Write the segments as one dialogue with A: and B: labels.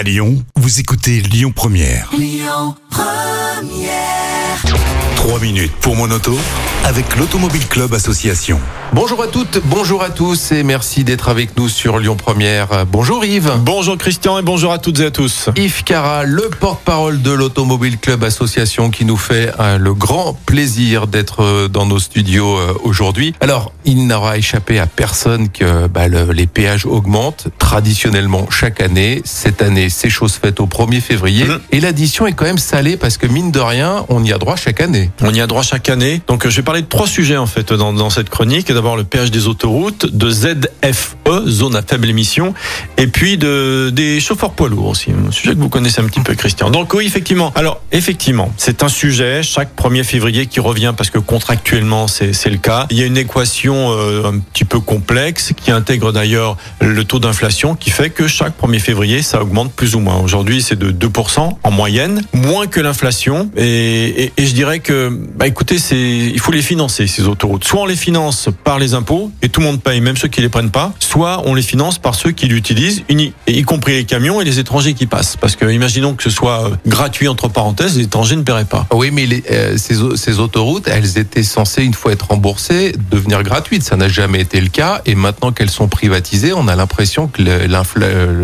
A: À Lyon, vous écoutez Lyon Première. 3 minutes pour mon auto avec l'Automobile Club Association.
B: Bonjour à toutes, bonjour à tous et merci d'être avec nous sur Lyon Première. Bonjour Yves.
C: Bonjour Christian et bonjour à toutes et à tous.
B: Yves Cara, le porte-parole de l'Automobile Club Association qui nous fait euh, le grand plaisir d'être euh, dans nos studios euh, aujourd'hui. Alors, il n'aura échappé à personne que bah, le- les péages augmentent traditionnellement chaque année. Cette année, c'est chose faite au 1er février
C: Mhm.
B: et l'addition est quand même salée parce que mine de rien, on y a droit chaque année.
C: On y a droit chaque année. Donc je vais parler de trois sujets en fait dans, dans cette chronique. D'abord le péage des autoroutes, de ZFE, zone à faible émission, et puis de des chauffeurs poids lourds aussi. Un sujet que vous connaissez un petit peu Christian. Donc oui effectivement. Alors effectivement, c'est un sujet chaque 1er février qui revient parce que contractuellement c'est le cas. Il y a une équation euh, un petit peu complexe qui intègre d'ailleurs le taux d'inflation qui fait que chaque 1er février ça augmente plus ou moins. Aujourd'hui c'est de 2% en moyenne, moins que l'inflation. Et, et, je dirais que bah écoutez il faut les financer ces autoroutes. Soit on les finance par les impôts et tout le monde paye, même ceux qui les prennent pas. Soit on les finance par ceux qui l'utilisent, y compris les camions et les étrangers qui passent. Parce que imaginons que ce soit euh, gratuit entre parenthèses, les étrangers ne paieraient pas.
B: Oui, mais les- euh, ces, au- ces autoroutes, elles étaient censées, une fois être remboursées, devenir gratuites. Ça n'a jamais été le cas. Et maintenant qu'elles sont privatisées, on a l'impression que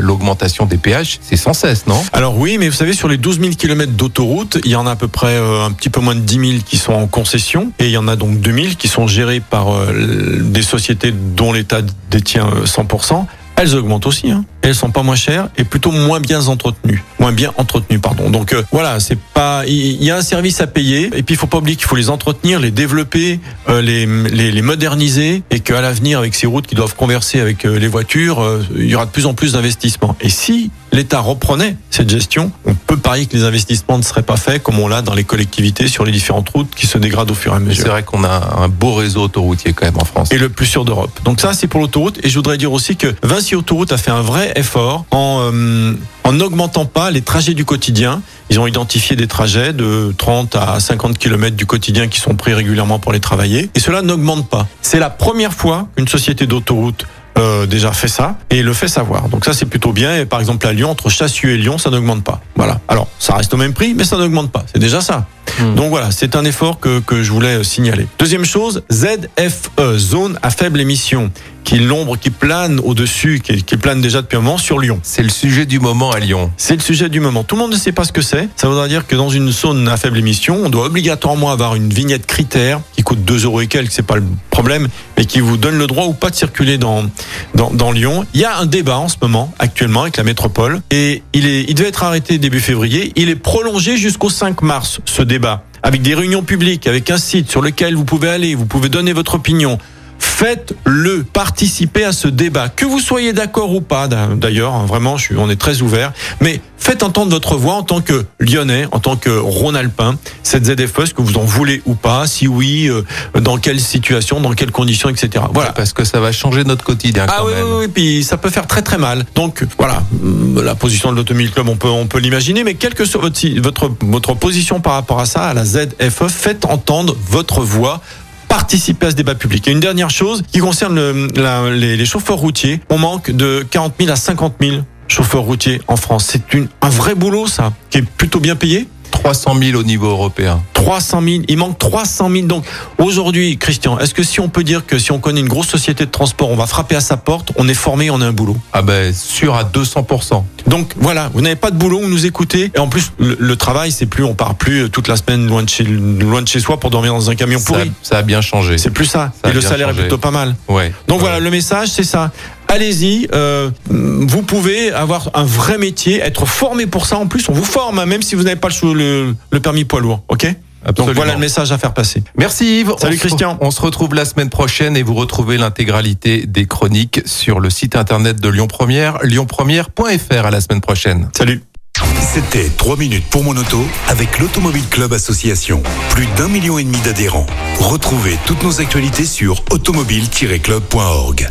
B: l'augmentation des péages, c'est sans cesse, non?
C: Alors oui, mais vous savez, sur les 12 000 kilomètres d'autoroute, il y en a à peu près euh, un petit peu moins de 10 000 qui sont en concession, et il y en a donc 2 000 qui sont gérés par euh, des sociétés dont l'État détient euh, 100%. Elles augmentent aussi, hein. elles sont pas moins chères et plutôt moins bien entretenues, moins bien entretenues, pardon. Donc euh, voilà, c'est pas, il y a un service à payer et puis il faut pas oublier qu'il faut les entretenir, les développer, euh, les, moderniser et qu'à l'avenir avec ces routes qui doivent converser avec euh, les voitures, euh, il y aura de plus en plus d'investissements. Et si l'État reprenait cette gestion, on peut parier que les investissements ne seraient pas faits comme on l'a dans les collectivités sur les différentes routes qui se dégradent au fur et à
B: C'est
C: mesure.
B: vrai qu'on a un beau réseau autoroutier quand même en France.
C: Et le plus sûr d'Europe. Donc ça, c'est pour l'autoroute. Et je voudrais dire aussi que Vinci Autoroute a fait un vrai effort en euh, en n'augmentant pas les trajets du quotidien. Ils ont identifié des trajets de 30 à 50 km du quotidien qui sont pris régulièrement pour les travailler. Et cela n'augmente pas. C'est la première fois qu'une société d'autoroute euh, déjà fait ça et le fait savoir. Donc ça c'est plutôt bien. Et par exemple à Lyon, entre Chassieux et Lyon, ça n'augmente pas. Voilà. Alors ça reste au même prix, mais ça n'augmente pas. C'est déjà ça.
B: Hmm.
C: Donc voilà, c'est un effort que, que je voulais signaler. Deuxième chose, ZFE, zone à faible émission, qui est l'ombre qui plane au-dessus, qui, qui plane déjà depuis un moment sur Lyon.
B: C'est le sujet du moment à Lyon.
C: C'est le sujet du moment. Tout le monde ne sait pas ce que c'est. Ça voudra dire que dans une zone à faible émission, on doit obligatoirement avoir une vignette critère qui coûte 2 euros et quelques, c'est pas le problème, mais qui vous donne le droit ou pas de circuler dans, dans, dans Lyon. Il y a un débat en ce moment, actuellement, avec la métropole, et il, est, il devait être arrêté début février. Il est prolongé jusqu'au 5 mars, ce débat, avec des réunions publiques, avec un site sur lequel vous pouvez aller, vous pouvez donner votre opinion. Faites-le, participez à ce débat, que vous soyez d'accord ou pas. d'a- D'ailleurs, hein, vraiment, je suis, on est très ouvert. Mais faites entendre votre voix en tant que Lyonnais, en tant que Rhône-Alpin, cette ZFE, est-ce que vous en voulez ou pas Si oui, euh, dans quelle situation, dans quelles conditions, etc. Voilà.
B: Parce que ça va changer notre quotidien
C: Ah
B: quand
C: oui,
B: même.
C: oui, oui, puis ça peut faire très très mal. Donc voilà, hum, la position de l'Automobile Club, on peut, on peut l'imaginer, mais quelle que soit votre, votre, votre position par rapport à ça, à la ZFE, faites entendre votre voix. Participez à ce débat public. Et une dernière chose qui concerne les, chauffeurs routiers, on manque de 40 000 à 50 000 chauffeurs routiers en France. C'est un vrai boulot, ça, qui est plutôt bien payé.
B: 300 000 au niveau européen.
C: 300 000, il manque 300 000. Donc aujourd'hui, Christian, est-ce que si on peut dire que si on connaît une grosse société de transport, on va frapper à sa porte, on est formé, on a un boulot?
B: Ah ben, sûr à 200%.
C: Donc voilà, vous n'avez pas de boulot, vous nous écoutez. Et en plus, le, le travail, c'est plus, on part plus euh, toute la semaine loin de chez, loin de chez soi pour dormir dans un camion
B: Ça,
C: pourri.
B: ça a bien changé.
C: C'est plus ça.
B: Ça
C: Et le salaire
B: changé.
C: est plutôt pas mal.
B: Ouais.
C: Donc
B: Ouais.
C: voilà, le message, c'est ça. Allez-y, euh, vous pouvez avoir un vrai métier, être formé pour ça. En plus, on vous forme, hein, même si vous n'avez pas le, chou- le, le permis poids lourd. Ok Donc voilà le message à faire passer.
B: Merci Yves.
C: Salut
B: On
C: Christian.
B: On se retrouve la semaine prochaine et vous retrouvez l'intégralité des chroniques sur le site internet de Lyon Première, lyonpremière.fr à la semaine prochaine.
C: Salut.
A: C'était 3 minutes pour mon auto avec l'Automobile Club Association. Plus d'un million et demi d'adhérents. Retrouvez toutes nos actualités sur automobile-club.org.